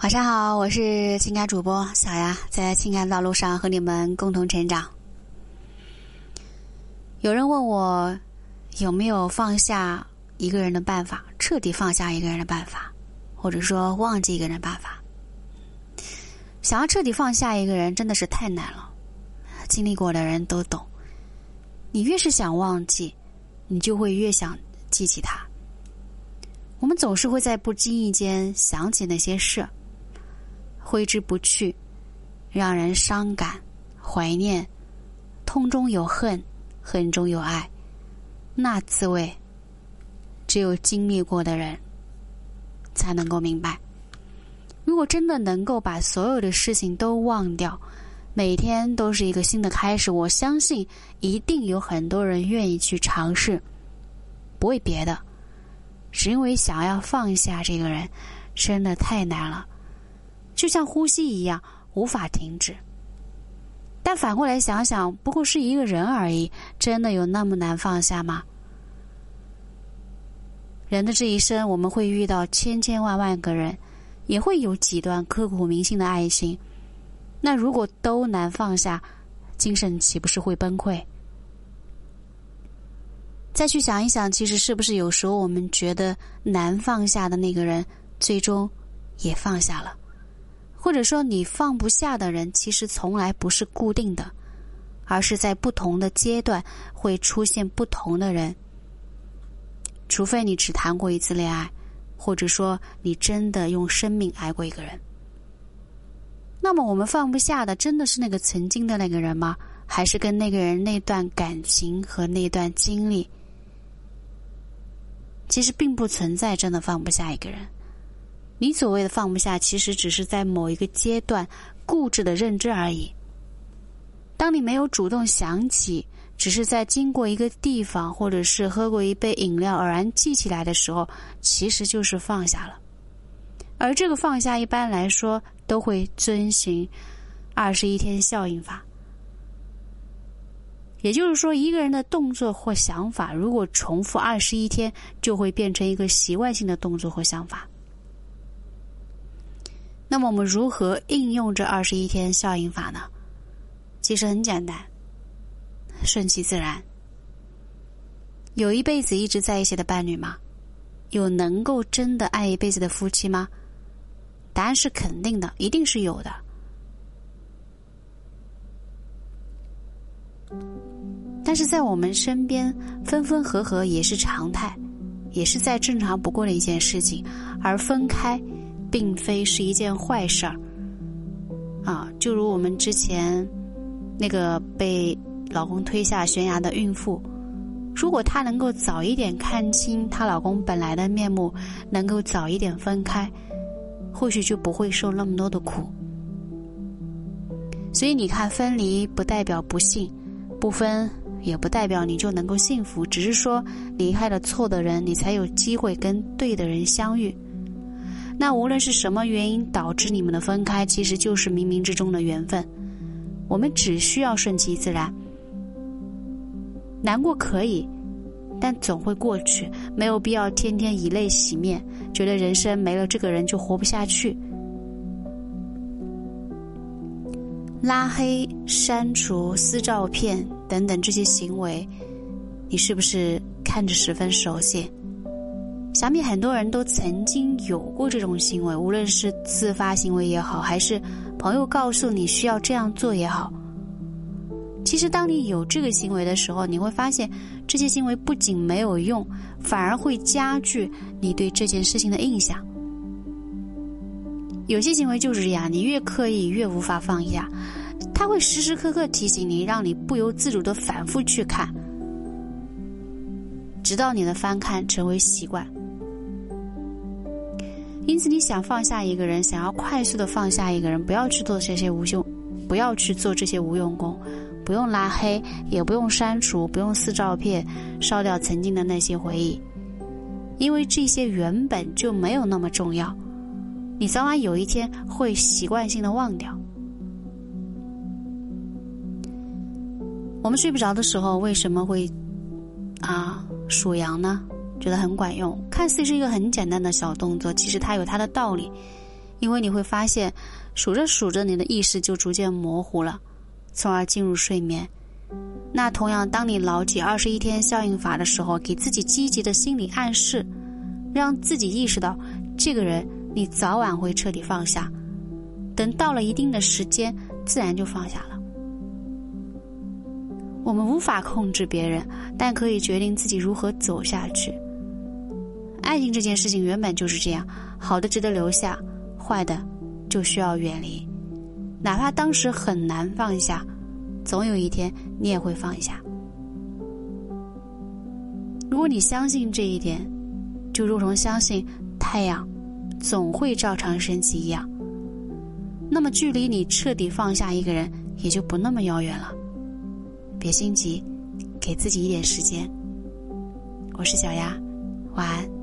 晚上好，我是情感主播小丫，在情感道路上和你们共同成长。有人问我有没有放下一个人的办法，彻底放下一个人的办法，或者说忘记一个人的办法。想要彻底放下一个人，真的是太难了。经历过的人都懂。你越是想忘记，你就会越想记起他。我们总是会在不经意间想起那些事。挥之不去，让人伤感、怀念，痛中有恨，恨中有爱，那滋味，只有经历过的人才能够明白。如果真的能够把所有的事情都忘掉，每天都是一个新的开始，我相信一定有很多人愿意去尝试。不为别的，是因为想要放下这个人，真的太难了。就像呼吸一样，无法停止。但反过来想想，不过是一个人而已，真的有那么难放下吗？人的这一生，我们会遇到千千万万个人，也会有几段刻骨铭心的爱情。那如果都难放下，精神岂不是会崩溃？再去想一想，其实是不是有时候我们觉得难放下的那个人，最终也放下了？或者说，你放不下的人，其实从来不是固定的，而是在不同的阶段会出现不同的人。除非你只谈过一次恋爱，或者说你真的用生命爱过一个人。那么，我们放不下的，真的是那个曾经的那个人吗？还是跟那个人那段感情和那段经历？其实并不存在真的放不下一个人。你所谓的放不下，其实只是在某一个阶段固执的认知而已。当你没有主动想起，只是在经过一个地方，或者是喝过一杯饮料，偶然记起来的时候，其实就是放下了。而这个放下，一般来说都会遵循二十一天效应法。也就是说，一个人的动作或想法，如果重复二十一天，就会变成一个习惯性的动作或想法。那么我们如何应用这二十一天效应法呢？其实很简单，顺其自然。有一辈子一直在一起的伴侣吗？有能够真的爱一辈子的夫妻吗？答案是肯定的，一定是有的。但是在我们身边，分分合合也是常态，也是再正常不过的一件事情，而分开。并非是一件坏事儿，啊，就如我们之前那个被老公推下悬崖的孕妇，如果她能够早一点看清她老公本来的面目，能够早一点分开，或许就不会受那么多的苦。所以你看，分离不代表不幸，不分也不代表你就能够幸福，只是说离开了错的人，你才有机会跟对的人相遇。那无论是什么原因导致你们的分开，其实就是冥冥之中的缘分。我们只需要顺其自然，难过可以，但总会过去，没有必要天天以泪洗面，觉得人生没了这个人就活不下去。拉黑、删除、撕照片等等这些行为，你是不是看着十分熟悉？想必很多人都曾经有过这种行为，无论是自发行为也好，还是朋友告诉你需要这样做也好。其实，当你有这个行为的时候，你会发现这些行为不仅没有用，反而会加剧你对这件事情的印象。有些行为就是这样，你越刻意越无法放下，他会时时刻刻提醒你，让你不由自主的反复去看，直到你的翻看成为习惯。因此，你想放下一个人，想要快速的放下一个人，不要去做这些无用，不要去做这些无用功，不用拉黑，也不用删除，不用撕照片，烧掉曾经的那些回忆，因为这些原本就没有那么重要，你早晚有一天会习惯性的忘掉。我们睡不着的时候，为什么会啊数羊呢？觉得很管用，看似是一个很简单的小动作，其实它有它的道理。因为你会发现，数着数着，你的意识就逐渐模糊了，从而进入睡眠。那同样，当你牢记二十一天效应法的时候，给自己积极的心理暗示，让自己意识到这个人，你早晚会彻底放下。等到了一定的时间，自然就放下了。我们无法控制别人，但可以决定自己如何走下去。爱情这件事情原本就是这样，好的值得留下，坏的就需要远离。哪怕当时很难放下。总有一天，你也会放下。如果你相信这一点，就如同相信太阳总会照常升起一样，那么距离你彻底放下一个人也就不那么遥远了。别心急，给自己一点时间。我是小丫，晚安。